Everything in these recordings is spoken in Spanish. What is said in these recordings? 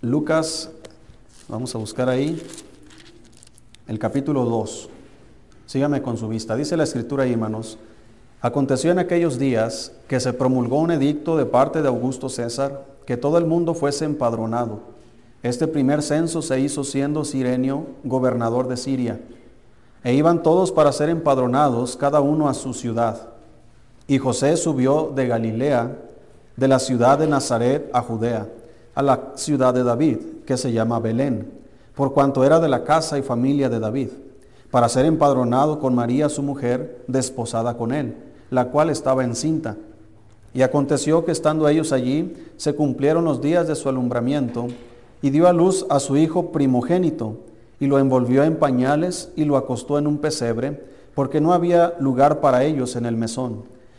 Lucas, vamos a buscar ahí, el capítulo 2. Sígame con su vista. Dice la escritura ahí, hermanos. Aconteció en aquellos días que se promulgó un edicto de parte de Augusto César que todo el mundo fuese empadronado. Este primer censo se hizo siendo Sirenio gobernador de Siria. E iban todos para ser empadronados, cada uno a su ciudad. Y José subió de Galilea, de la ciudad de Nazaret a Judea, a la ciudad de David, que se llama Belén, por cuanto era de la casa y familia de David, para ser empadronado con María su mujer, desposada con él, la cual estaba encinta. Y aconteció que estando ellos allí, se cumplieron los días de su alumbramiento, y dio a luz a su hijo primogénito, y lo envolvió en pañales y lo acostó en un pesebre, porque no había lugar para ellos en el mesón.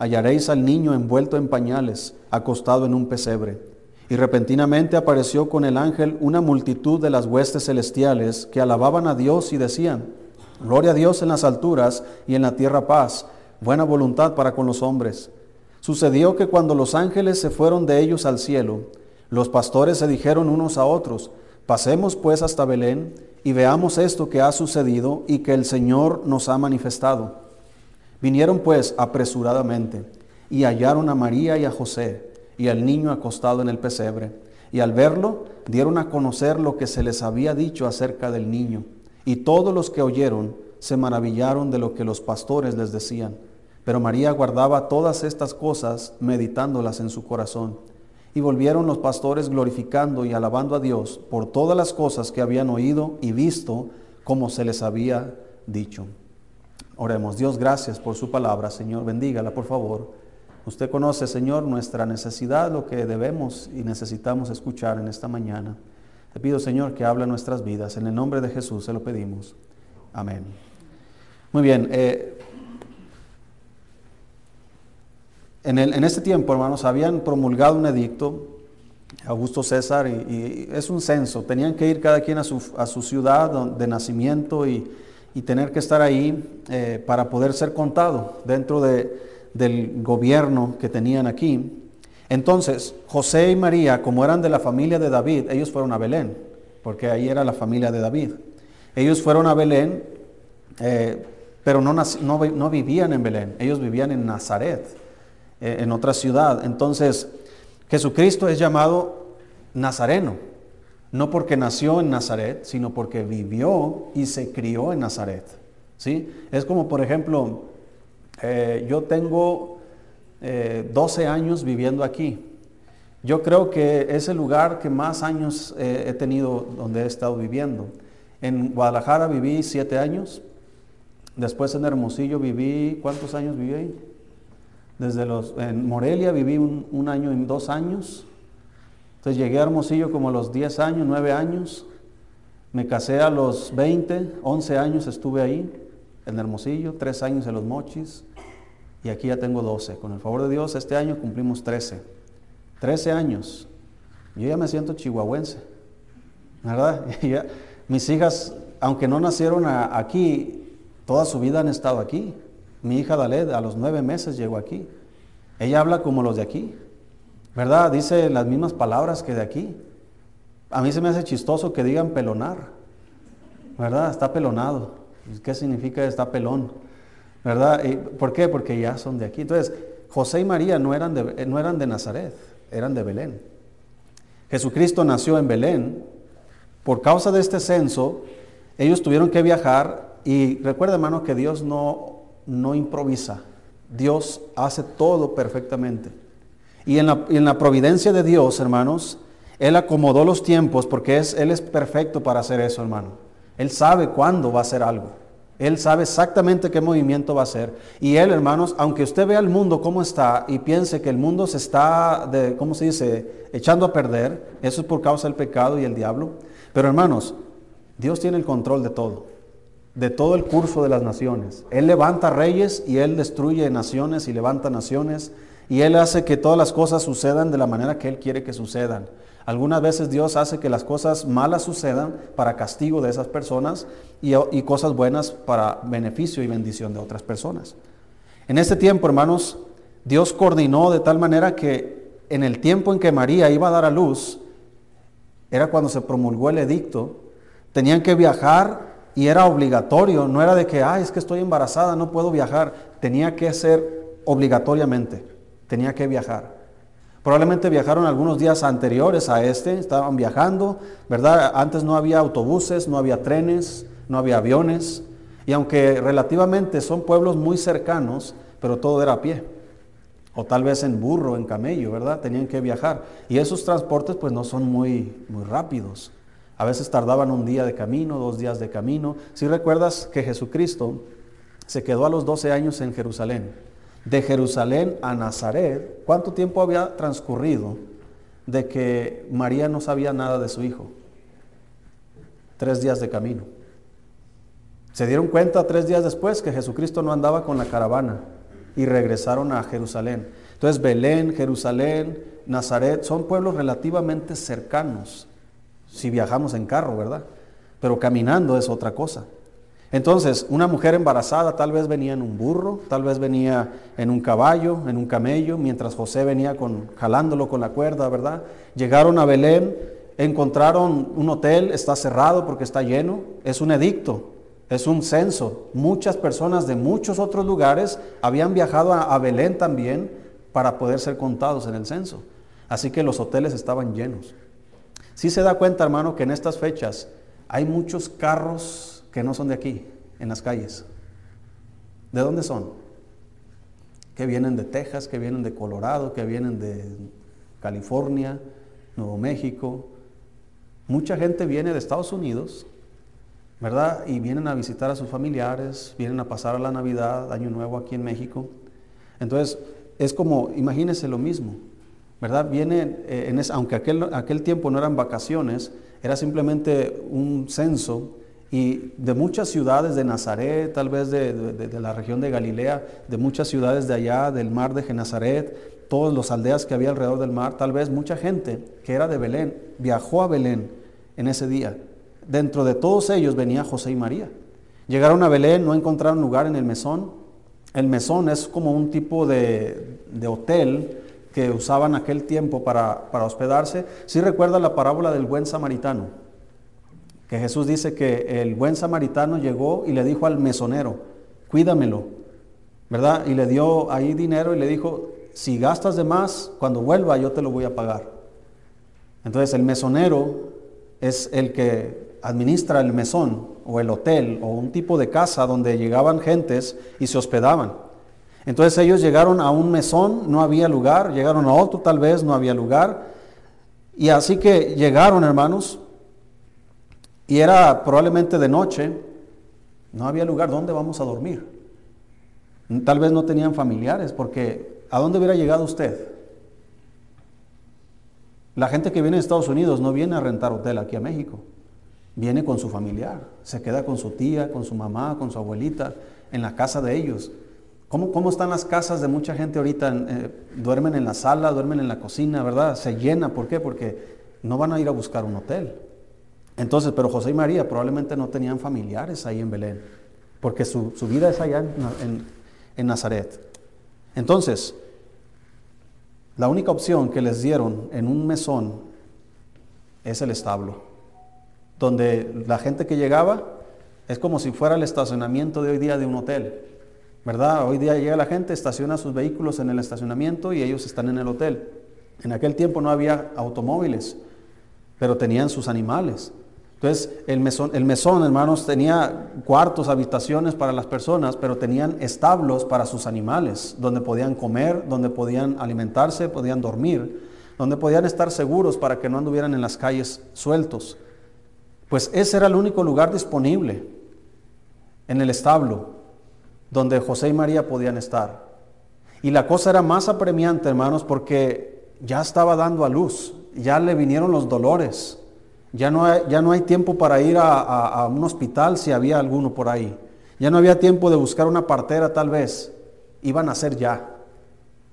Hallaréis al niño envuelto en pañales, acostado en un pesebre. Y repentinamente apareció con el ángel una multitud de las huestes celestiales que alababan a Dios y decían, Gloria a Dios en las alturas y en la tierra paz, buena voluntad para con los hombres. Sucedió que cuando los ángeles se fueron de ellos al cielo, los pastores se dijeron unos a otros, pasemos pues hasta Belén y veamos esto que ha sucedido y que el Señor nos ha manifestado. Vinieron pues apresuradamente y hallaron a María y a José y al niño acostado en el pesebre. Y al verlo, dieron a conocer lo que se les había dicho acerca del niño. Y todos los que oyeron se maravillaron de lo que los pastores les decían. Pero María guardaba todas estas cosas, meditándolas en su corazón. Y volvieron los pastores glorificando y alabando a Dios por todas las cosas que habían oído y visto, como se les había dicho. Oremos, Dios, gracias por su palabra, Señor, bendígala, por favor. Usted conoce, Señor, nuestra necesidad, lo que debemos y necesitamos escuchar en esta mañana. Te pido, Señor, que hable nuestras vidas. En el nombre de Jesús se lo pedimos. Amén. Muy bien. Eh, en, en, este tiempo, hermanos, habían promulgado un edicto, Augusto César, y, y, es un censo. Tenían que ir cada quien a su, a su ciudad de nacimiento y, y, tener que estar ahí eh, para poder ser contado dentro de, del gobierno que tenían aquí. Entonces, José y María, como eran de la familia de David, ellos fueron a Belén, porque ahí era la familia de David. Ellos fueron a Belén, eh, pero no, no, no, vivían en Belén, ellos vivían en Nazaret, eh, en otra ciudad. Entonces, Jesucristo es llamado Nazareno, no porque nació en Nazaret, sino porque vivió y se crió en Nazaret. ¿sí? Es como, por ejemplo, eh, yo tengo eh, 12 años viviendo aquí. Yo creo que es el lugar que más años eh, he tenido donde he estado viviendo. En Guadalajara viví 7 años. Después en Hermosillo viví, ¿cuántos años viví ahí? Desde los, en Morelia viví un, un año y dos años. Entonces llegué a Hermosillo como a los 10 años, 9 años. Me casé a los 20, 11 años estuve ahí, en Hermosillo, 3 años en Los Mochis, y aquí ya tengo 12. Con el favor de Dios, este año cumplimos 13. 13 años. Yo ya me siento chihuahuense, ¿verdad? Ya, mis hijas, aunque no nacieron a, aquí, toda su vida han estado aquí. Mi hija Daled a los nueve meses llegó aquí. Ella habla como los de aquí, ¿verdad? Dice las mismas palabras que de aquí. A mí se me hace chistoso que digan pelonar, ¿verdad? Está pelonado. ¿Qué significa está pelón? ¿Verdad? ¿Por qué? Porque ya son de aquí. Entonces, José y María no eran, de, no eran de Nazaret, eran de Belén. Jesucristo nació en Belén. Por causa de este censo, ellos tuvieron que viajar y recuerda, hermano, que Dios no, no improvisa. Dios hace todo perfectamente. Y en la, en la, providencia de Dios, hermanos, Él acomodó los tiempos porque es, Él es perfecto para hacer eso, hermano. Él sabe cuándo va a hacer algo. Él sabe exactamente qué movimiento va a hacer. Y Él, hermanos, aunque usted vea el mundo cómo está y piense que el mundo se está, de, ¿cómo se dice?, echando a perder, eso es por causa del pecado y el diablo. Pero hermanos, Dios tiene el control de todo, de todo el curso de las naciones. Él levanta reyes y Él destruye naciones y levanta naciones y Él hace que todas las cosas sucedan de la manera que Él quiere que sucedan. Algunas veces Dios hace que las cosas malas sucedan para castigo de esas personas y, cosas buenas para beneficio y bendición de otras personas. En este tiempo, hermanos, Dios coordinó de tal manera que en el tiempo en que María iba a dar a luz, era cuando se promulgó el edicto, tenían que viajar y era obligatorio, no era de que, ay, es que estoy embarazada, no puedo viajar, tenía que ser obligatoriamente, tenía que viajar. Probablemente viajaron algunos días anteriores a este, estaban viajando, ¿verdad? Antes no había autobuses, no había trenes, no había aviones, y aunque relativamente son pueblos muy cercanos, pero todo era a pie, o tal vez en burro, en camello, ¿verdad? Tenían que viajar. Y esos transportes pues no son muy, muy rápidos. A veces tardaban un día de camino, dos días de camino. Si recuerdas que Jesucristo se quedó a los 12 años en Jerusalén, de Jerusalén a Nazaret, ¿cuánto tiempo había transcurrido de que María no sabía nada de su hijo? Tres días de camino. Se dieron cuenta tres días después que Jesucristo no andaba con la caravana y regresaron a Jerusalén. Entonces Belén, Jerusalén, Nazaret son pueblos relativamente cercanos, si viajamos en carro, ¿verdad? Pero caminando es otra cosa. Entonces, una mujer embarazada tal vez venía en un burro, tal vez venía en un caballo, en un camello, mientras José venía con, jalándolo con la cuerda, ¿verdad? Llegaron a Belén, encontraron un hotel, está cerrado porque está lleno, es un edicto, es un censo. Muchas personas de muchos otros lugares habían viajado a, a Belén también para poder ser contados en el censo. Así que los hoteles estaban llenos. Si se da cuenta, hermano, que en estas fechas hay muchos carros que no son de aquí, en las calles. ¿De dónde son? Que vienen de Texas, que vienen de Colorado, que vienen de California, Nuevo México. Mucha gente viene de Estados Unidos, ¿verdad? Y vienen a visitar a sus familiares, vienen a pasar a la Navidad, Año Nuevo aquí en México. Entonces, es como, imagínense lo mismo, ¿verdad? Viene, eh, en aunque aquel, aquel tiempo no eran vacaciones, era simplemente un censo y de muchas ciudades de Nazaret, tal vez de, la región de Galilea, de muchas ciudades de allá, del mar de Genazaret, todas las aldeas que había alrededor del mar, tal vez mucha gente que era de Belén viajó a Belén en ese día. Dentro de todos ellos venía José y María. Llegaron a Belén, no encontraron lugar en el mesón. El mesón es como un tipo de, hotel que usaban aquel tiempo para, para hospedarse. Si recuerda la parábola del buen samaritano que Jesús dice que el buen samaritano llegó y le dijo al mesonero, cuídamelo, ¿verdad? Y le dio ahí dinero y le dijo, si gastas de más, cuando vuelva yo te lo voy a pagar. Entonces el mesonero es el que administra el mesón o el hotel o un tipo de casa donde llegaban gentes y se hospedaban. Entonces ellos llegaron a un mesón, no había lugar, llegaron a otro tal vez, no había lugar. Y así que llegaron, hermanos, y era probablemente de noche, no había lugar donde vamos a dormir. Tal vez no tenían familiares, porque ¿a dónde hubiera llegado usted? La gente que viene de Estados Unidos no viene a rentar hotel aquí a México, viene con su familiar, se queda con su tía, con su mamá, con su abuelita, en la casa de ellos. ¿Cómo, cómo están las casas de mucha gente ahorita? Eh, duermen en la sala, duermen en la cocina, ¿verdad? Se llena, ¿por qué? Porque no van a ir a buscar un hotel. Entonces, pero José y María probablemente no tenían familiares ahí en Belén, porque su, vida es allá en, Nazaret. Entonces, la única opción que les dieron en un mesón es el establo, donde la gente que llegaba es como si fuera el estacionamiento de hoy día de un hotel, ¿verdad? Hoy día llega la gente, estaciona sus vehículos en el estacionamiento y ellos están en el hotel. En aquel tiempo no había automóviles, pero tenían sus animales. Entonces, el mesón, hermanos, tenía cuartos, habitaciones para las personas, pero tenían establos para sus animales, donde podían comer, donde podían alimentarse, podían dormir, donde podían estar seguros para que no anduvieran en las calles sueltos. Pues ese era el único lugar disponible en el establo donde José y María podían estar. Y la cosa era más apremiante, hermanos, porque ya estaba dando a luz, ya le vinieron los dolores Ya no hay, ya no hay tiempo para ir a, un hospital si había alguno por ahí. Ya no había tiempo de buscar una partera tal vez. Iban a ser ya.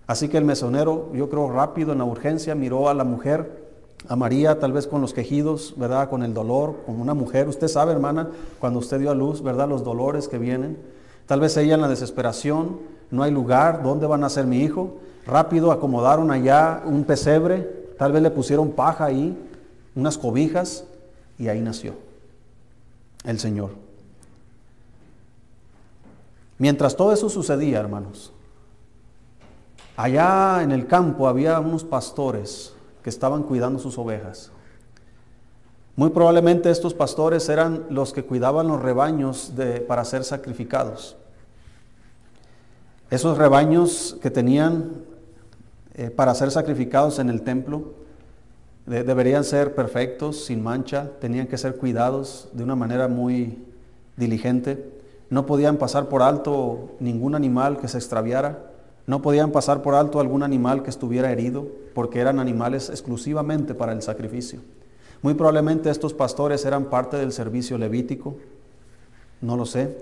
Así que el mesonero, yo creo rápido en la urgencia, miró a la mujer, a María, tal vez con los quejidos, ¿verdad? Con el dolor, como una mujer. Usted sabe, hermana, cuando usted dio a luz, ¿verdad? Los dolores que vienen. Tal vez ella en la desesperación, no hay lugar, ¿dónde van a ser mi hijo? Rápido acomodaron allá un pesebre, tal vez le pusieron paja ahí, unas cobijas, y ahí nació el Señor. Mientras todo eso sucedía, hermanos, allá en el campo había unos pastores que estaban cuidando sus ovejas. Muy probablemente estos pastores eran los que cuidaban los rebaños de, para ser sacrificados. Esos rebaños que tenían eh, para ser sacrificados en el templo deberían ser perfectos, sin mancha, tenían que ser cuidados de una manera muy diligente. No podían pasar por alto ningún animal que se extraviara. No podían pasar por alto algún animal que estuviera herido, porque eran animales exclusivamente para el sacrificio. Muy probablemente estos pastores eran parte del servicio levítico, no lo sé,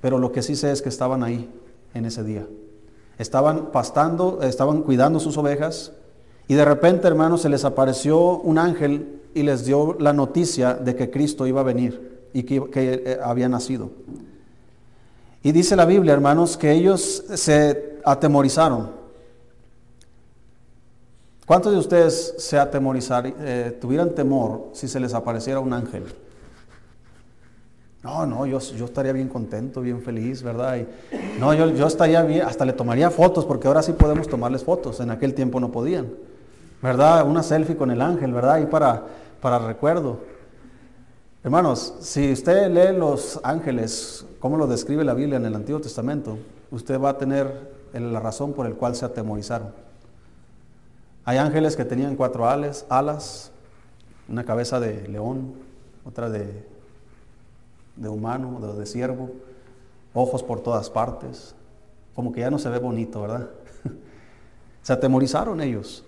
pero lo que sí sé es que estaban ahí en ese día. Estaban pastando, estaban cuidando sus ovejas y de repente, hermanos, se les apareció un ángel y les dio la noticia de que Cristo iba a venir y que, eh, había nacido. Y dice la Biblia, hermanos, que ellos se atemorizaron. ¿Cuántos de ustedes se atemorizaron, eh, tuvieran temor si se les apareciera un ángel? No, no, yo, yo estaría bien contento, bien feliz, ¿verdad? no, yo, yo estaría bien, hasta le tomaría fotos, porque ahora sí podemos tomarles fotos, en aquel tiempo no podían, ¿verdad? Una selfie con el ángel, ¿verdad? Y para, para recuerdo. Hermanos, si usted lee los ángeles, como lo describe la Biblia en el Antiguo Testamento, usted va a tener la razón por el cual se atemorizaron. Hay ángeles que tenían cuatro alas, alas una cabeza de león, otra de, de humano, de, de ciervo, ojos por todas partes, como que ya no se ve bonito, ¿verdad? se atemorizaron ellos.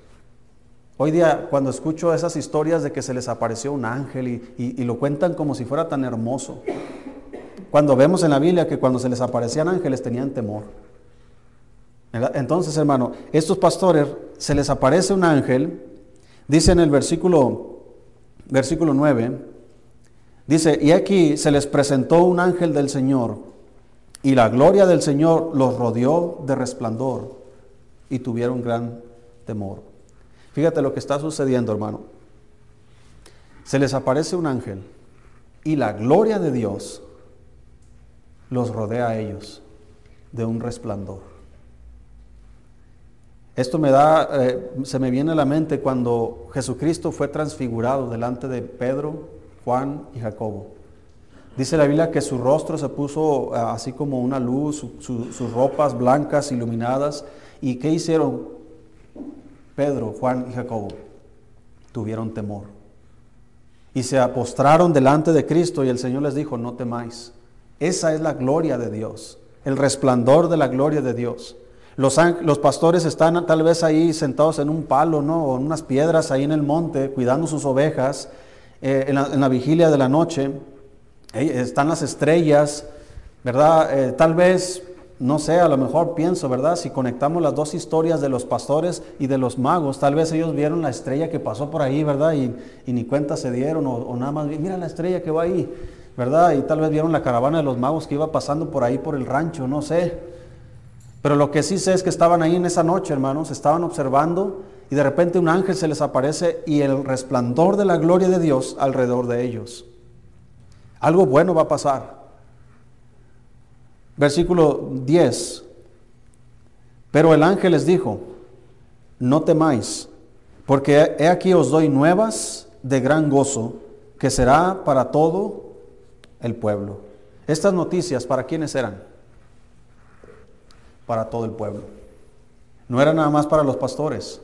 Hoy día, cuando escucho esas historias de que se les apareció un ángel y, lo cuentan como si fuera tan hermoso, cuando vemos en la Biblia que cuando se les aparecían ángeles tenían temor. Entonces, hermano, estos pastores se les aparece un ángel, dice en el versículo, versículo 9, dice, y aquí se les presentó un ángel del Señor, y la gloria del Señor los rodeó de resplandor, y tuvieron gran temor. Fíjate lo que está sucediendo, hermano. Se les aparece un ángel y la gloria de Dios los rodea a ellos de un resplandor. Esto me da, eh, se me viene a la mente cuando Jesucristo fue transfigurado delante de Pedro, Juan y Jacobo. Dice la Biblia que su rostro se puso eh, así como una luz, sus ropas blancas iluminadas. ¿Y qué hicieron? Pedro, Juan y Jacobo tuvieron temor. Y se apostraron delante de Cristo y el Señor les dijo, no temáis. Esa es la gloria de Dios, el resplandor de la gloria de Dios. Los, pastores están tal vez ahí sentados en un palo, ¿no? O en unas piedras ahí en el monte, cuidando sus ovejas, eh, en, la, vigilia de la noche. están las estrellas, ¿verdad? Eh, tal vez no sé, a lo mejor pienso, ¿verdad? Si conectamos las dos historias de los pastores y de los magos, tal vez ellos vieron la estrella que pasó por ahí, ¿verdad? Y, ni cuenta se dieron, o, nada más, mira la estrella que va ahí, ¿verdad? Y tal vez vieron la caravana de los magos que iba pasando por ahí por el rancho, no sé. Pero lo que sí sé es que estaban ahí en esa noche, hermanos, estaban observando y de repente un ángel se les aparece y el resplandor de la gloria de Dios alrededor de ellos. Algo bueno va a pasar. Versículo 10. Pero el ángel les dijo, no temáis, porque he aquí os doy nuevas de gran gozo, que será para todo el pueblo. Estas noticias, ¿para quiénes eran? Para todo el pueblo. No era nada más para los pastores.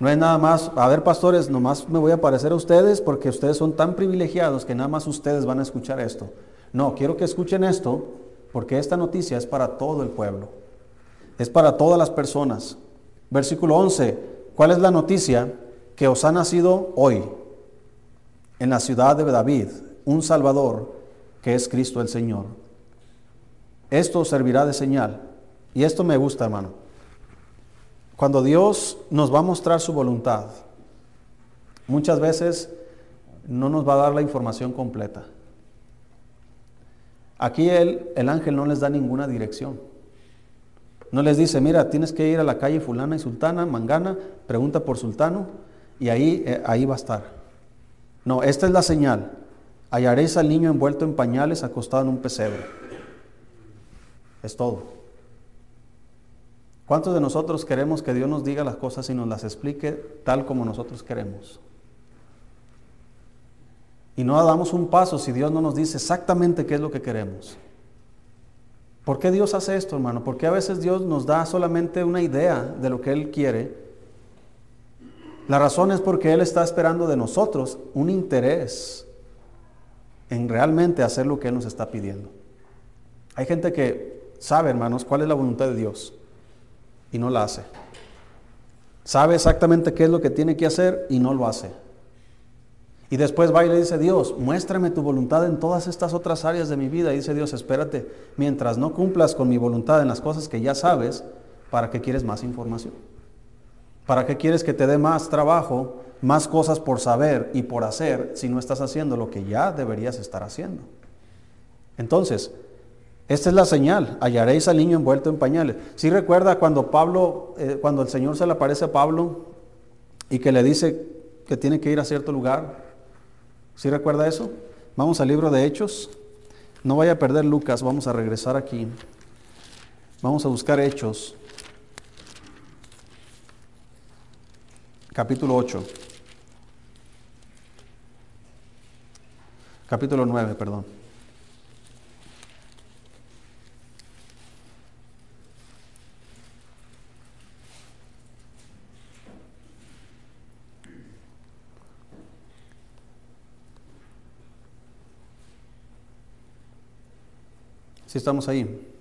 No es nada más, a ver pastores, nomás me voy a parecer a ustedes porque ustedes son tan privilegiados que nada más ustedes van a escuchar esto. No, quiero que escuchen esto porque esta noticia es para todo el pueblo, es para todas las personas. Versículo 11, ¿cuál es la noticia? Que os ha nacido hoy en la ciudad de David un Salvador que es Cristo el Señor. Esto servirá de señal. Y esto me gusta, hermano. Cuando Dios nos va a mostrar su voluntad, muchas veces no nos va a dar la información completa. Aquí el, el ángel no les da ninguna dirección. No les dice, mira, tienes que ir a la calle fulana y sultana, mangana, pregunta por sultano y ahí, eh, ahí va a estar. No, esta es la señal. Hallaréis al niño envuelto en pañales acostado en un pesebre. Es todo. ¿Cuántos de nosotros queremos que Dios nos diga las cosas y nos las explique tal como nosotros queremos? Y no damos un paso si Dios no nos dice exactamente qué es lo que queremos. ¿Por qué Dios hace esto, hermano? Porque a veces Dios nos da solamente una idea de lo que Él quiere. La razón es porque Él está esperando de nosotros un interés en realmente hacer lo que Él nos está pidiendo. Hay gente que sabe, hermanos, cuál es la voluntad de Dios y no la hace. Sabe exactamente qué es lo que tiene que hacer y no lo hace. Y después va y le dice, Dios, muéstrame tu voluntad en todas estas otras áreas de mi vida. Y dice Dios, espérate, mientras no cumplas con mi voluntad en las cosas que ya sabes, ¿para qué quieres más información? ¿Para qué quieres que te dé más trabajo, más cosas por saber y por hacer si no estás haciendo lo que ya deberías estar haciendo? Entonces, esta es la señal, hallaréis al niño envuelto en pañales. Si recuerda cuando Pablo, eh, cuando el Señor se le aparece a Pablo y que le dice que tiene que ir a cierto lugar, ¿Sí recuerda eso? Vamos al libro de Hechos. No vaya a perder Lucas, vamos a regresar aquí. Vamos a buscar Hechos. Capítulo 8. Capítulo 9, perdón. Si estamos ahí.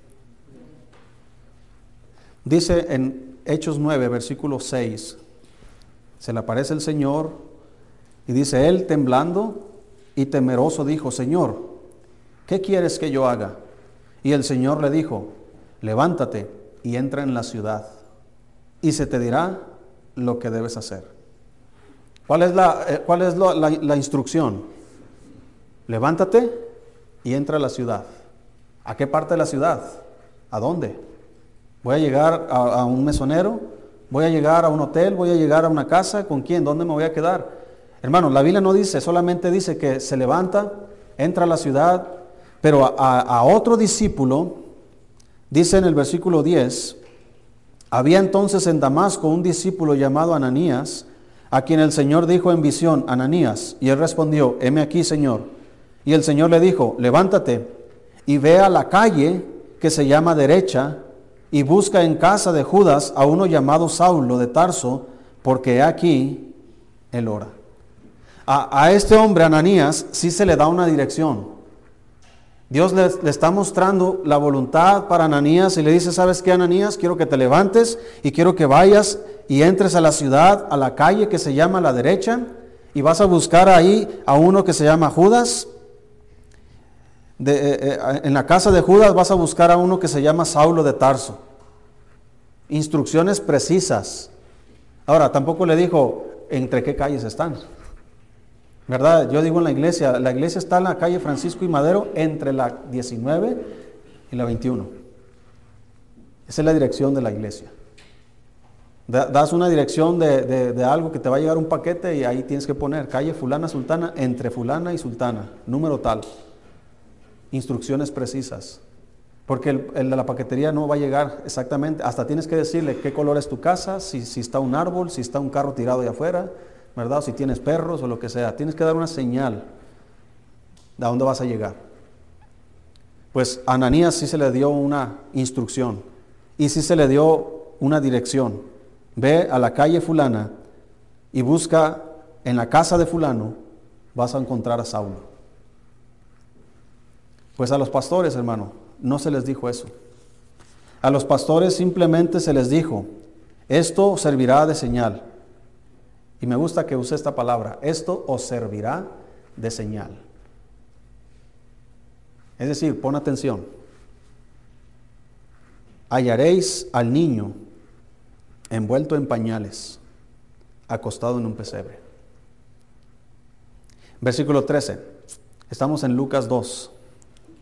Dice en Hechos 9, versículo 6, se le aparece el Señor y dice, él temblando y temeroso dijo, Señor, ¿qué quieres que yo haga? Y el Señor le dijo, levántate y entra en la ciudad y se te dirá lo que debes hacer. ¿Cuál es la, eh, cuál es la, la instrucción? Levántate y entra a la ciudad. ¿A qué parte de la ciudad? ¿A dónde? ¿Voy a llegar a, un mesonero? ¿Voy a llegar a un hotel? ¿Voy a llegar a una casa? ¿Con quién? ¿Dónde me voy a quedar? Hermano, la Biblia no dice, solamente dice que se levanta, entra a la ciudad, pero a, otro discípulo, dice en el versículo 10, había entonces en Damasco un discípulo llamado Ananías, a quien el Señor dijo en visión, Ananías, y él respondió, heme aquí, Señor. Y el Señor le dijo, levántate y ve a la calle que se llama derecha y busca en casa de Judas a uno llamado Saulo de Tarso, porque aquí él ora. A, este hombre, Ananías, sí se le da una dirección. Dios le, le, está mostrando la voluntad para Ananías y le dice, ¿sabes qué, Ananías? Quiero que te levantes y quiero que vayas y entres a la ciudad, a la calle que se llama la derecha, y vas a buscar ahí a uno que se llama Judas, eh, eh, en la casa de Judas vas a buscar a uno que se llama Saulo de Tarso. Instrucciones precisas. Ahora, tampoco le dijo entre qué calles están. ¿Verdad? Yo digo en la iglesia, la iglesia está en la calle Francisco y Madero entre la 19 y la 21. Esa es la dirección de la iglesia. Das una dirección de, de, algo que te va a llegar un paquete y ahí tienes que poner calle fulana sultana entre fulana y sultana, número tal instrucciones precisas. Porque el, de la paquetería no va a llegar exactamente, hasta tienes que decirle qué color es tu casa, si, está un árbol, si está un carro tirado de afuera, ¿verdad? O si tienes perros o lo que sea. Tienes que dar una señal de a dónde vas a llegar. Pues a Ananías sí se le dio una instrucción y sí se le dio una dirección. Ve a la calle fulana y busca en la casa de fulano, vas a encontrar a Saulo. Pues a los pastores, hermano, no se les dijo eso. A los pastores simplemente se les dijo, esto servirá de señal. Y me gusta que use esta palabra, esto os servirá de señal. Es decir, pon atención. Hallaréis al niño envuelto en pañales, acostado en un pesebre. Versículo 13. Estamos en Lucas 2,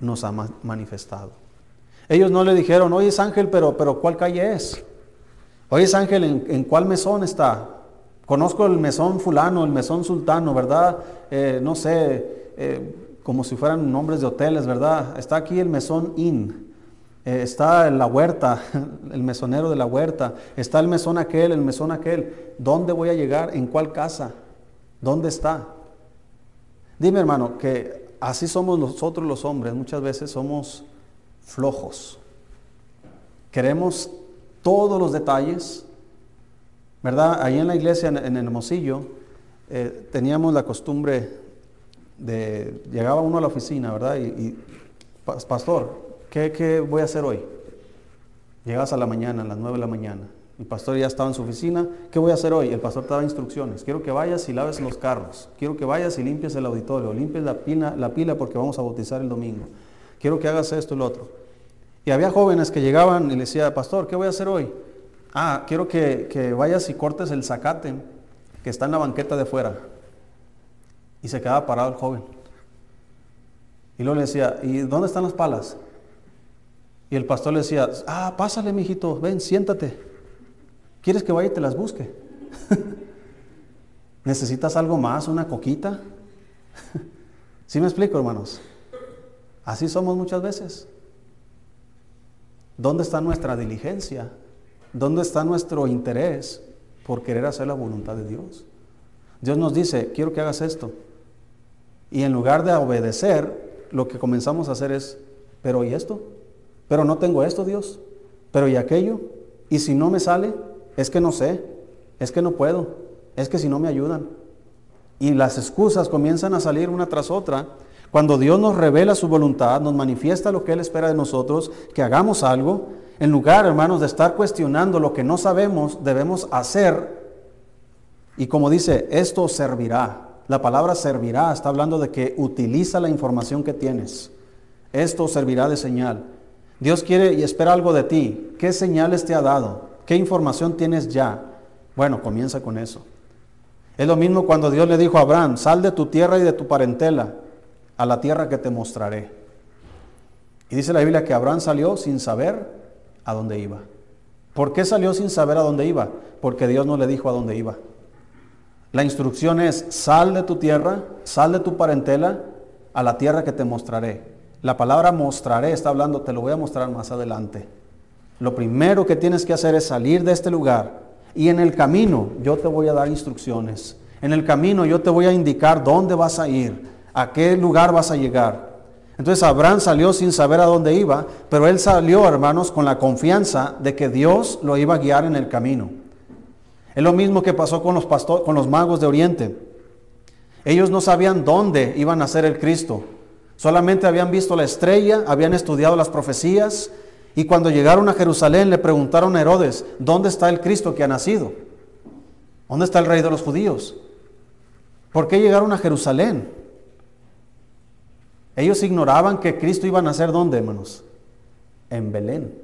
nos ha manifestado. Ellos no le dijeron, oye es ángel, pero, pero ¿cuál calle es? Oye es ángel, ¿en, cuál mesón está? Conozco el mesón fulano, el mesón sultano, ¿verdad? Eh, no sé, eh, como si fueran nombres de hoteles, ¿verdad? Está aquí el mesón Inn, eh, está la huerta, el mesonero de la huerta, está el mesón aquel, el mesón aquel. ¿Dónde voy a llegar? ¿En cuál casa? ¿Dónde está? Dime hermano, que así somos nosotros los hombres, muchas veces somos flojos. Queremos todos los detalles, ¿verdad? Ahí en la iglesia, en, el Hermosillo, eh, teníamos la costumbre de, llegaba uno a la oficina, ¿verdad? Y, pastor, ¿qué, ¿qué, voy a hacer hoy? Llegas a la mañana, a las nueve de la mañana. El pastor ya estaba en su oficina. ¿Qué voy a hacer hoy? El pastor te daba instrucciones. Quiero que vayas y laves los carros. Quiero que vayas y limpies el auditorio. Limpies la pila, la pila porque vamos a bautizar el domingo quiero que hagas esto y lo otro. Y había jóvenes que llegaban y le decía, pastor, ¿qué voy a hacer hoy? Ah, quiero que, vayas y cortes el zacate que está en la banqueta de fuera. Y se quedaba parado el joven. Y luego le decía, ¿y dónde están las palas? Y el pastor le decía, ah, pásale, mijito, ven, siéntate. ¿Quieres que vaya y te las busque? ¿Necesitas algo más, una coquita? ¿Sí me explico, hermanos? Así somos muchas veces. ¿Dónde está nuestra diligencia? ¿Dónde está nuestro interés por querer hacer la voluntad de Dios? Dios nos dice, quiero que hagas esto. Y en lugar de obedecer, lo que comenzamos a hacer es, pero ¿y esto? Pero no tengo esto, Dios. Pero ¿y aquello? Y si no me sale, es que no sé, es que no puedo, es que si no me ayudan. Y las excusas comienzan a salir una tras otra cuando Dios nos revela su voluntad, nos manifiesta lo que Él espera de nosotros, que hagamos algo, en lugar, hermanos, de estar cuestionando lo que no sabemos, debemos hacer. Y como dice, esto servirá. La palabra servirá está hablando de que utiliza la información que tienes. Esto servirá de señal. Dios quiere y espera algo de ti. ¿Qué señales te ha dado? ¿Qué información tienes ya? Bueno, comienza con eso. Es lo mismo cuando Dios le dijo a Abraham, sal de tu tierra y de tu parentela a la tierra que te mostraré. Y dice la Biblia que Abraham salió sin saber a dónde iba. ¿Por qué salió sin saber a dónde iba? Porque Dios no le dijo a dónde iba. La instrucción es, sal de tu tierra, sal de tu parentela a la tierra que te mostraré. La palabra mostraré está hablando, te lo voy a mostrar más adelante. Lo primero que tienes que hacer es salir de este lugar y en el camino yo te voy a dar instrucciones. En el camino yo te voy a indicar dónde vas a ir, a qué lugar vas a llegar. Entonces Abraham salió sin saber a dónde iba, pero él salió, hermanos, con la confianza de que Dios lo iba a guiar en el camino. Es lo mismo que pasó con los, con los magos de Oriente. Ellos no sabían dónde iban a ser el Cristo. Solamente habían visto la estrella, habían estudiado las profecías y cuando llegaron a Jerusalén le preguntaron a Herodes, ¿dónde está el Cristo que ha nacido? ¿Dónde está el rey de los judíos? ¿Por qué llegaron a Jerusalén? Ellos ignoraban que Cristo iba a nacer ¿dónde, hermanos? En Belén.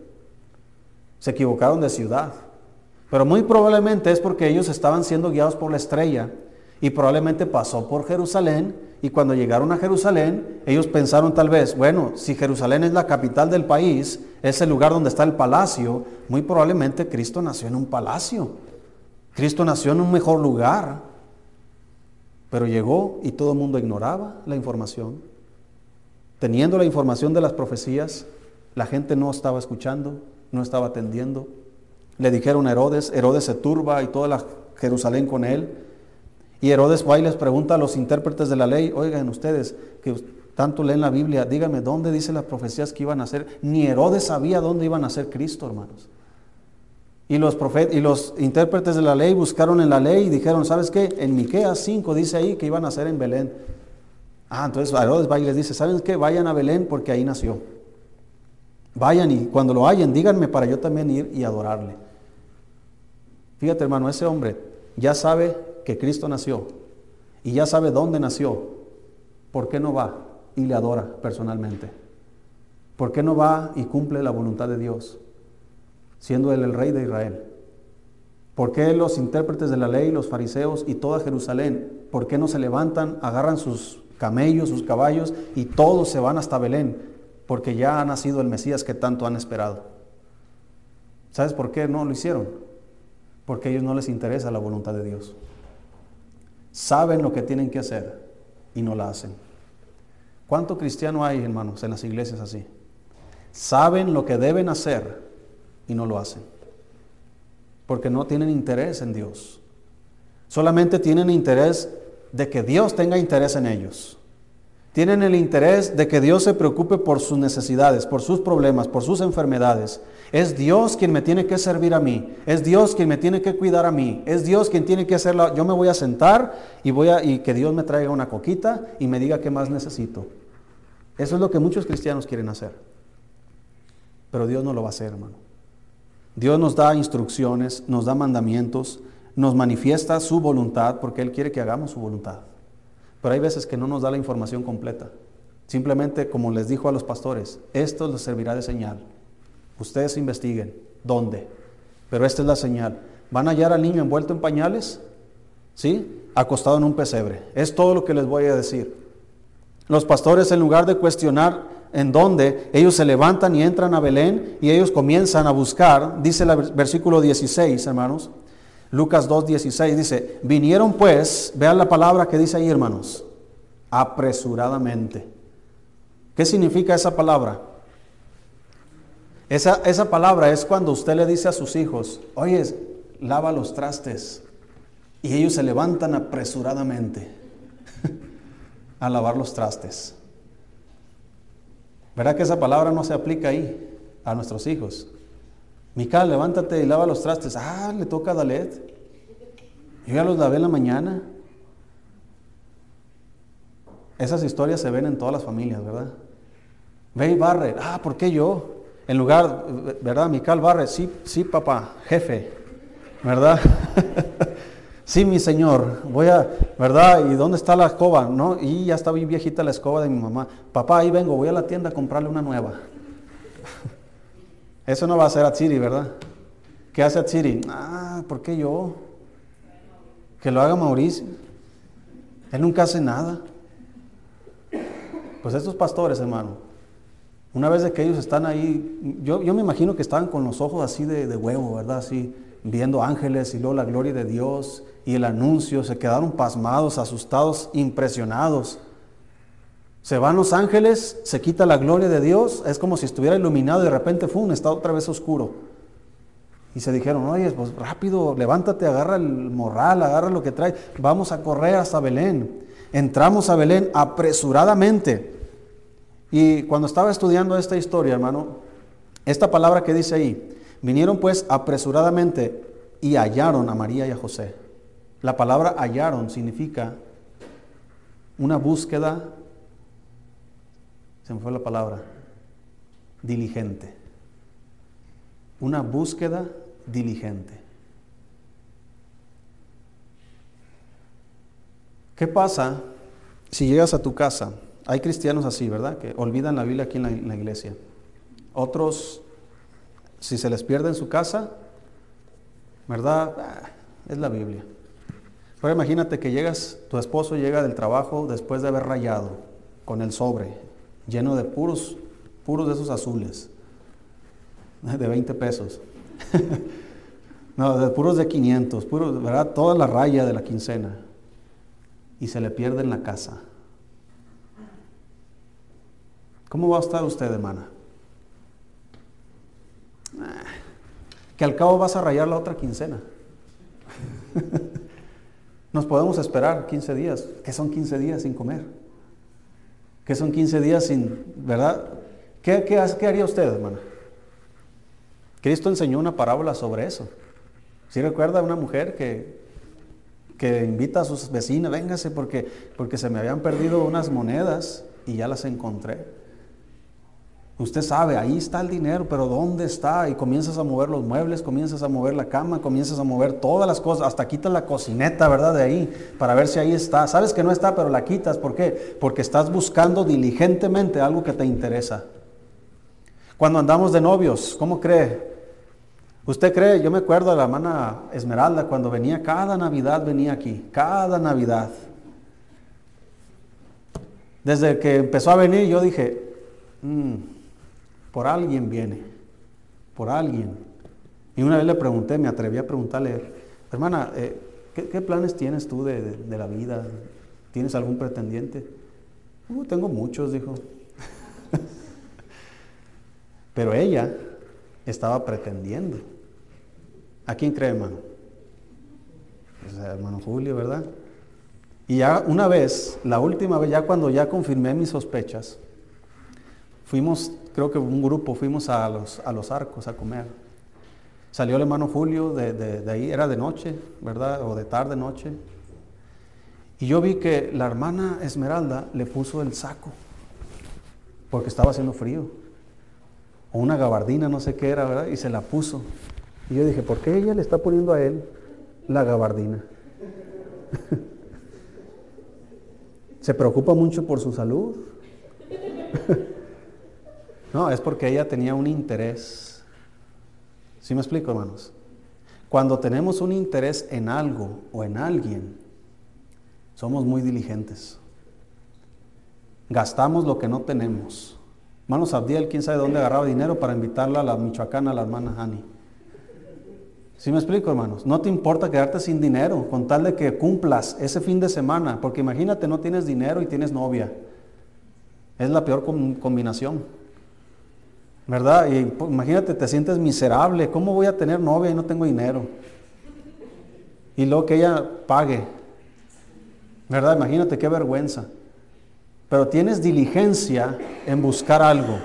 Se equivocaron de ciudad. Pero muy probablemente es porque ellos estaban siendo guiados por la estrella y probablemente pasó por Jerusalén y cuando llegaron a Jerusalén ellos pensaron tal vez, bueno, si Jerusalén es la capital del país, es el lugar donde está el palacio, muy probablemente Cristo nació en un palacio. Cristo nació en un mejor lugar. Pero llegó y todo el mundo ignoraba la información. Teniendo la información de las profecías, la gente no estaba escuchando, no estaba atendiendo. Le dijeron a Herodes, Herodes se turba y toda la Jerusalén con él. Y Herodes va y les pregunta a los intérpretes de la ley, oigan ustedes que tanto leen la Biblia, díganme dónde dice las profecías que iban a ser. Ni Herodes sabía dónde iban a ser Cristo, hermanos. Y los, y los intérpretes de la ley buscaron en la ley y dijeron, ¿sabes qué? En Miqueas 5 dice ahí que iban a ser en Belén. Ah, entonces Herodes va y les dice, ¿saben qué? Vayan a Belén porque ahí nació. Vayan y cuando lo hayan, díganme para yo también ir y adorarle. Fíjate hermano, ese hombre ya sabe que Cristo nació y ya sabe dónde nació. ¿Por qué no va y le adora personalmente? ¿Por qué no va y cumple la voluntad de Dios, siendo él el rey de Israel? ¿Por qué los intérpretes de la ley, los fariseos y toda Jerusalén, por qué no se levantan, agarran sus camellos, sus caballos y todos se van hasta Belén? porque ya ha nacido el Mesías que tanto han esperado. ¿Sabes por qué no lo hicieron? Porque a ellos no les interesa la voluntad de Dios. Saben lo que tienen que hacer y no la hacen. ¿Cuánto cristiano hay, hermanos, en las iglesias así? Saben lo que deben hacer y no lo hacen. Porque no tienen interés en Dios. Solamente tienen interés de que Dios tenga interés en ellos. Tienen el interés de que Dios se preocupe por sus necesidades, por sus problemas, por sus enfermedades. Es Dios quien me tiene que servir a mí. Es Dios quien me tiene que cuidar a mí. Es Dios quien tiene que hacerlo. Yo me voy a sentar y voy a y que Dios me traiga una coquita y me diga qué más necesito. Eso es lo que muchos cristianos quieren hacer. Pero Dios no lo va a hacer, hermano. Dios nos da instrucciones, nos da mandamientos, nos manifiesta su voluntad porque Él quiere que hagamos su voluntad. Pero hay veces que no nos da la información completa. Simplemente, como les dijo a los pastores, esto les servirá de señal. Ustedes investiguen dónde. Pero esta es la señal. ¿Van a hallar al niño envuelto en pañales? ¿Sí? Acostado en un pesebre. Es todo lo que les voy a decir. Los pastores, en lugar de cuestionar en dónde, ellos se levantan y entran a Belén y ellos comienzan a buscar, dice el versículo 16, hermanos, Lucas 2.16 dice, vinieron pues, vean la palabra que dice ahí hermanos, apresuradamente. ¿Qué significa esa palabra? Esa, esa palabra es cuando usted le dice a sus hijos, oye, lava los trastes. Y ellos se levantan apresuradamente a lavar los trastes. ¿Verdad que esa palabra no se aplica ahí a nuestros hijos? Mical, levántate y lava los trastes. Ah, le toca a Dalet. Yo ya los lavé en la mañana. Esas historias se ven en todas las familias, ¿verdad? Ve y barre. Ah, ¿por qué yo? En lugar, ¿verdad? Mical barre. Sí, sí, papá, jefe. ¿Verdad? sí, mi señor. Voy a, ¿verdad? ¿Y dónde está la escoba? No, y ya está bien viejita la escoba de mi mamá. Papá, ahí vengo, voy a la tienda a comprarle una nueva. Eso no va a ser Atsiri, ¿verdad? ¿Qué hace Atsiri? Ah, ¿por qué yo? Que lo haga Mauricio. Él nunca hace nada. Pues estos pastores, hermano, una vez que ellos están ahí, yo, yo me imagino que estaban con los ojos así de, de, huevo, ¿verdad? Así, viendo ángeles y luego la gloria de Dios y el anuncio, se quedaron pasmados, asustados, impresionados. Se van los ángeles, se quita la gloria de Dios, es como si estuviera iluminado y de repente, ¡fum!, está otra vez oscuro. Y se dijeron, oye, pues rápido, levántate, agarra el morral, agarra lo que trae, vamos a correr hasta Belén. Entramos a Belén apresuradamente. Y cuando estaba estudiando esta historia, hermano, esta palabra que dice ahí, vinieron pues apresuradamente y hallaron a María y a José. La palabra hallaron significa una búsqueda se me fue la palabra, diligente. Una búsqueda diligente. ¿Qué pasa si llegas a tu casa? Hay cristianos así, ¿verdad? Que olvidan la Biblia aquí en la, iglesia. Otros, si se les pierde en su casa, ¿verdad? Ah, es la Biblia. Pero imagínate que llegas, tu esposo llega del trabajo después de haber rayado con el sobre, lleno de puros, puros de esos azules, de 20 pesos. no, de puros de 500, puros, ¿verdad? Toda la raya de la quincena. Y se le pierde en la casa. ¿Cómo va a estar usted, hermana? Que al cabo vas a rayar la otra quincena. Nos podemos esperar 15 días. ¿Qué son 15 días sin comer? ¿Qué son 15 días sin, verdad? ¿Qué, qué, haría usted, hermana? Cristo enseñó una parábola sobre eso. Si recuerda a una mujer que, que invita a sus vecinas, véngase porque, porque se me habían perdido unas monedas y ya las encontré. Usted sabe, ahí está el dinero, pero ¿dónde está? Y comienzas a mover los muebles, comienzas a mover la cama, comienzas a mover todas las cosas, hasta quitas la cocineta, ¿verdad? De ahí, para ver si ahí está. Sabes que no está, pero la quitas. ¿Por qué? Porque estás buscando diligentemente algo que te interesa. Cuando andamos de novios, ¿cómo cree? ¿Usted cree? Yo me acuerdo de la hermana Esmeralda cuando venía, cada Navidad venía aquí, cada Navidad. Desde que empezó a venir yo dije, mmm, por alguien viene, por alguien. Y una vez le pregunté, me atreví a preguntarle, hermana, eh, ¿qué, planes tienes tú de, la vida? ¿Tienes algún pretendiente? Uh, tengo muchos, dijo. Pero ella estaba pretendiendo. ¿A quién cree, hermano? Pues, hermano Julio, ¿verdad? Y ya una vez, la última vez, ya cuando ya confirmé mis sospechas, fuimos creo que un grupo fuimos a los, a los arcos a comer. Salió el hermano Julio de, de, ahí, era de noche, ¿verdad? O de tarde, noche. Y yo vi que la hermana Esmeralda le puso el saco, porque estaba haciendo frío. O una gabardina, no sé qué era, ¿verdad? Y se la puso. Y yo dije, ¿por qué ella le está poniendo a él la gabardina? ¿Se preocupa mucho por su salud? No, es porque ella tenía un interés. ¿Sí me explico, hermanos? Cuando tenemos un interés en algo o en alguien, somos muy diligentes. Gastamos lo que no tenemos. Hermanos Abdiel, quién sabe dónde agarraba dinero para invitarla a la Michoacana, a la hermana Hani. ¿Sí me explico, hermanos? No te importa quedarte sin dinero con tal de que cumplas ese fin de semana, porque imagínate, no tienes dinero y tienes novia. Es la peor combinación. ¿Verdad? Y pues, imagínate, te sientes miserable, ¿cómo voy a tener novia y no tengo dinero? Y luego que ella pague, ¿verdad? Imagínate qué vergüenza. Pero tienes diligencia en buscar algo.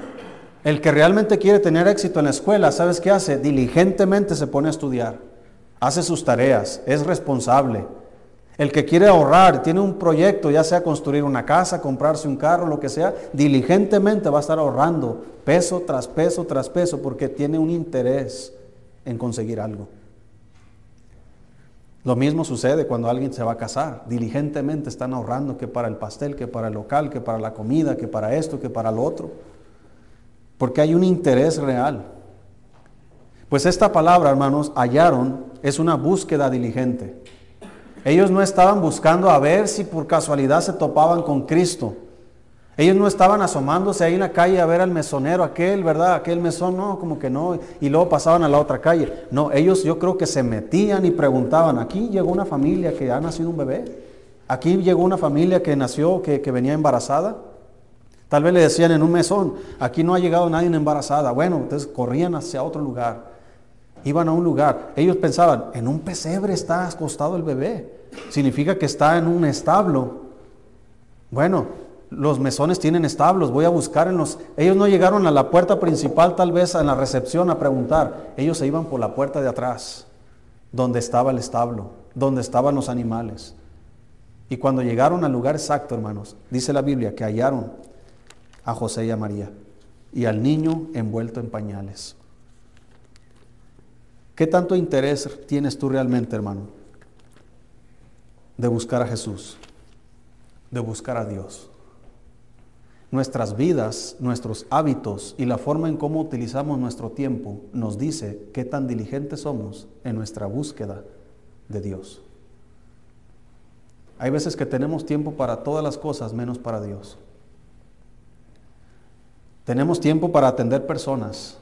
El que realmente quiere tener éxito en la escuela, ¿sabes qué hace? Diligentemente se pone a estudiar, hace sus tareas, es responsable. El que quiere ahorrar, tiene un proyecto, ya sea construir una casa, comprarse un carro, lo que sea, diligentemente va a estar ahorrando peso tras peso tras peso porque tiene un interés en conseguir algo. Lo mismo sucede cuando alguien se va a casar. Diligentemente están ahorrando que para el pastel, que para el local, que para la comida, que para esto, que para lo otro. Porque hay un interés real. Pues esta palabra, hermanos, hallaron, es una búsqueda diligente. Ellos no estaban buscando a ver si por casualidad se topaban con Cristo. Ellos no estaban asomándose ahí en la calle a ver al mesonero, aquel, ¿verdad? Aquel mesón, no, como que no. Y luego pasaban a la otra calle. No, ellos yo creo que se metían y preguntaban, aquí llegó una familia que ha nacido un bebé. Aquí llegó una familia que nació, que, que venía embarazada. Tal vez le decían en un mesón, aquí no ha llegado nadie embarazada. Bueno, entonces corrían hacia otro lugar. Iban a un lugar. Ellos pensaban, en un pesebre está acostado el bebé significa que está en un establo. Bueno, los mesones tienen establos, voy a buscar en los... Ellos no llegaron a la puerta principal tal vez en la recepción a preguntar, ellos se iban por la puerta de atrás, donde estaba el establo, donde estaban los animales. Y cuando llegaron al lugar exacto, hermanos, dice la Biblia que hallaron a José y a María y al niño envuelto en pañales. ¿Qué tanto interés tienes tú realmente, hermano? de buscar a Jesús, de buscar a Dios. Nuestras vidas, nuestros hábitos y la forma en cómo utilizamos nuestro tiempo nos dice qué tan diligentes somos en nuestra búsqueda de Dios. Hay veces que tenemos tiempo para todas las cosas menos para Dios. Tenemos tiempo para atender personas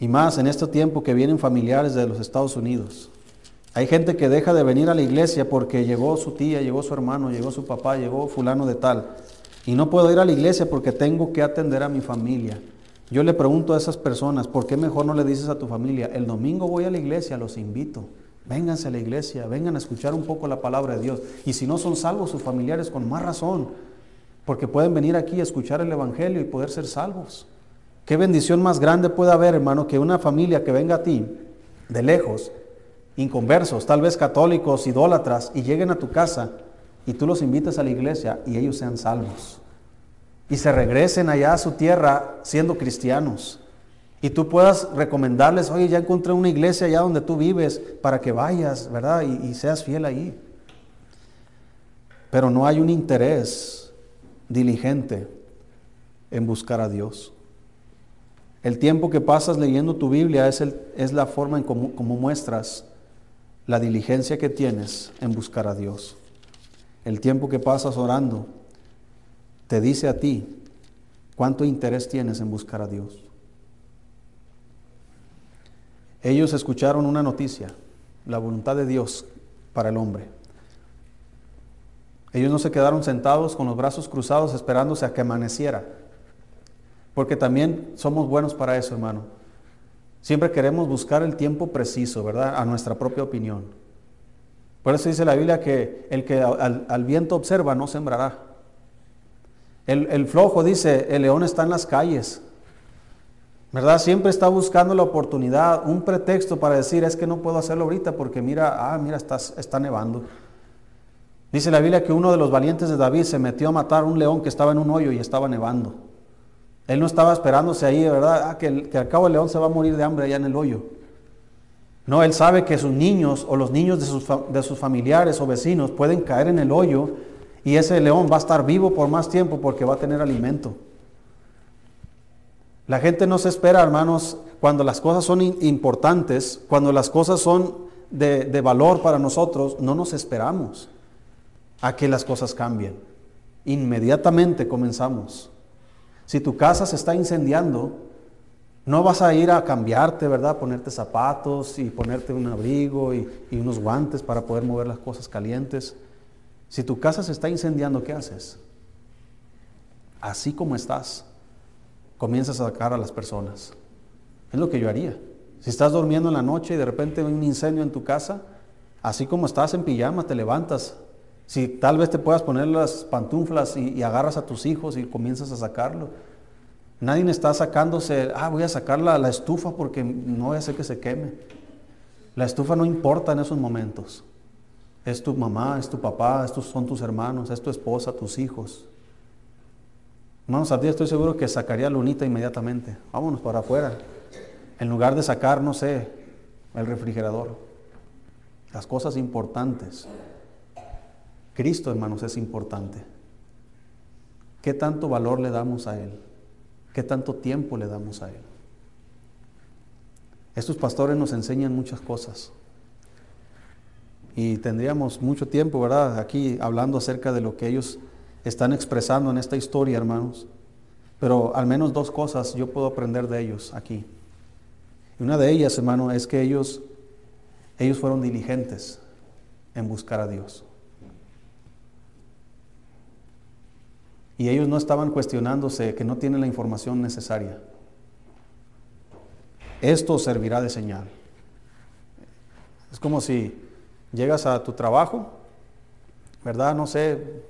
y más en este tiempo que vienen familiares de los Estados Unidos. Hay gente que deja de venir a la iglesia porque llegó su tía, llegó su hermano, llegó su papá, llegó fulano de tal. Y no puedo ir a la iglesia porque tengo que atender a mi familia. Yo le pregunto a esas personas, ¿por qué mejor no le dices a tu familia, el domingo voy a la iglesia, los invito? Vénganse a la iglesia, vengan a escuchar un poco la palabra de Dios. Y si no son salvos sus familiares, con más razón, porque pueden venir aquí a escuchar el Evangelio y poder ser salvos. Qué bendición más grande puede haber, hermano, que una familia que venga a ti de lejos, inconversos, tal vez católicos, idólatras, y lleguen a tu casa y tú los invitas a la iglesia y ellos sean salvos. Y se regresen allá a su tierra siendo cristianos. Y tú puedas recomendarles, oye, ya encontré una iglesia allá donde tú vives para que vayas, ¿verdad? Y, y seas fiel ahí. Pero no hay un interés diligente en buscar a Dios. El tiempo que pasas leyendo tu Biblia es, la forma en como, como muestras la diligencia que tienes en buscar a Dios. El tiempo que pasas orando te dice a ti cuánto interés tienes en buscar a Dios. Ellos escucharon una noticia, la voluntad de Dios para el hombre. Ellos no se quedaron sentados con los brazos cruzados esperándose a que amaneciera, porque también somos buenos para eso, hermano. Siempre queremos buscar el tiempo preciso, ¿verdad? A nuestra propia opinión. Por eso dice la Biblia que el que al, viento observa no sembrará. El, flojo dice, el león está en las calles, ¿Verdad? Siempre está buscando la oportunidad, un pretexto para decir, es que no puedo hacerlo ahorita porque mira, ah, mira, está, está nevando. Dice la Biblia que uno de los valientes de David se metió a matar a un león que estaba en un hoyo y estaba nevando. Él no estaba esperándose ahí, ¿verdad? Ah, que, que al cabo el león se va a morir de hambre allá en el hoyo. No, él sabe que sus niños o los niños de sus, de sus familiares o vecinos pueden caer en el hoyo y ese león va a estar vivo por más tiempo porque va a tener alimento. La gente no se espera, hermanos, cuando las cosas son importantes, cuando las cosas son de, de valor para nosotros, no nos esperamos a que las cosas cambien. Inmediatamente comenzamos. Si tu casa se está incendiando, no vas a ir a cambiarte, ¿verdad? Ponerte zapatos y ponerte un abrigo y, unos guantes para poder mover las cosas calientes. Si tu casa se está incendiando, ¿qué haces? Así como estás, comienzas a sacar a las personas. Es lo que yo haría. Si estás durmiendo en la noche y de repente hay un incendio en tu casa, así como estás en pijama, te levantas. Si tal vez te puedas poner las pantuflas y, agarras a tus hijos y comienzas a sacarlo. Nadie está sacándose, ah, voy a sacar la, la estufa porque no voy a hacer que se queme. La estufa no importa en esos momentos. Es tu mamá, es tu papá, estos son tus hermanos, es tu esposa, tus hijos. Hermanos, a ti estoy seguro que sacaría lunita inmediatamente. Vámonos para afuera. En lugar de sacar, no sé, el refrigerador. Las cosas importantes. Cristo, hermanos, es importante. ¿Qué tanto valor le damos a Él? ¿Qué tanto tiempo le damos a Él? Estos pastores nos enseñan muchas cosas. Y tendríamos mucho tiempo, ¿verdad? Aquí hablando acerca de lo que ellos están expresando en esta historia, hermanos. Pero al menos dos cosas yo puedo aprender de ellos aquí. Y una de ellas, hermano, es que ellos, ellos fueron diligentes en buscar a Dios. Y ellos no estaban cuestionándose que no tienen la información necesaria. Esto servirá de señal. Es como si llegas a tu trabajo, ¿verdad? No sé,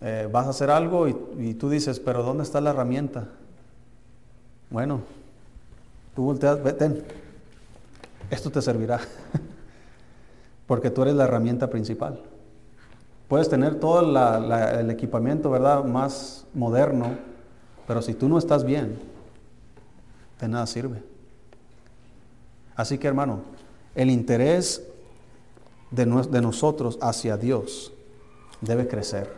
eh, vas a hacer algo y, tú dices, pero ¿dónde está la herramienta? Bueno, tú volteas, vete, esto te servirá, porque tú eres la herramienta principal. Puedes tener todo el equipamiento, ¿verdad?, más moderno, pero si tú no estás bien, de nada sirve. Así que hermano, el interés de, de nosotros hacia Dios debe crecer.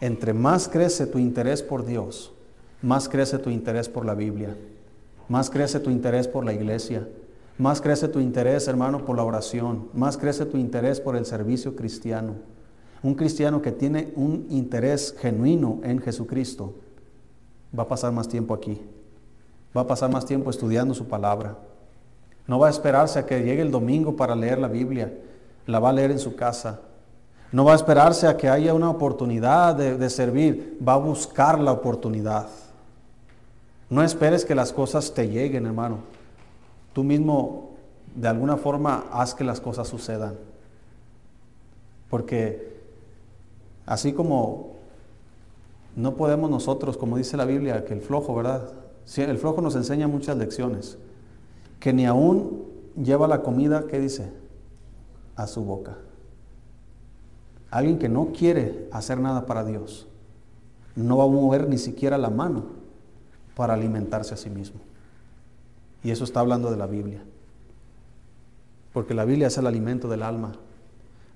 Entre más crece tu interés por Dios, más crece tu interés por la Biblia, más crece tu interés por la iglesia, más crece tu interés, hermano, por la oración, más crece tu interés por el servicio cristiano. Un cristiano que tiene un interés genuino en Jesucristo va a pasar más tiempo aquí, va a pasar más tiempo estudiando su palabra. No va a esperarse a que llegue el domingo para leer la Biblia, la va a leer en su casa, no va a esperarse a que haya una oportunidad de, servir, va a buscar la oportunidad. No esperes que las cosas te lleguen, hermano. Tú mismo de alguna forma haz que las cosas sucedan. Porque así como no podemos nosotros, como dice la Biblia, que el flojo, ¿verdad? El flojo nos enseña muchas lecciones. Que ni aún lleva la comida, ¿qué dice? A su boca. Alguien que no quiere hacer nada para Dios, no va a mover ni siquiera la mano para alimentarse a sí mismo. Y eso está hablando de la Biblia. Porque la Biblia es el alimento del alma.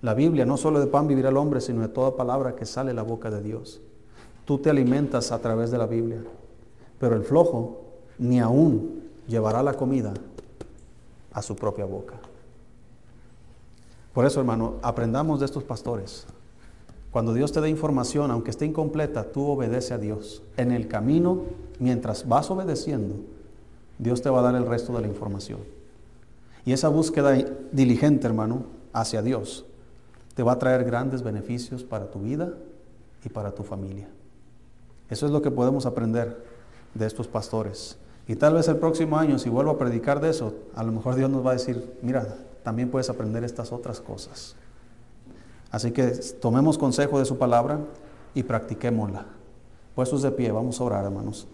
La Biblia no solo de pan vivirá el hombre, sino de toda palabra que sale de la boca de Dios. Tú te alimentas a través de la Biblia. Pero el flojo ni aún llevará la comida a su propia boca. Por eso, hermano, aprendamos de estos pastores. Cuando Dios te dé información, aunque esté incompleta, tú obedece a Dios. En el camino, mientras vas obedeciendo, Dios te va a dar el resto de la información. Y esa búsqueda diligente, hermano, hacia Dios, te va a traer grandes beneficios para tu vida y para tu familia. Eso es lo que podemos aprender de estos pastores. Y tal vez el próximo año, si vuelvo a predicar de eso, a lo mejor Dios nos va a decir, mira, también puedes aprender estas otras cosas. Así que tomemos consejo de su palabra y practiquémosla. Puestos de pie, vamos a orar, hermanos.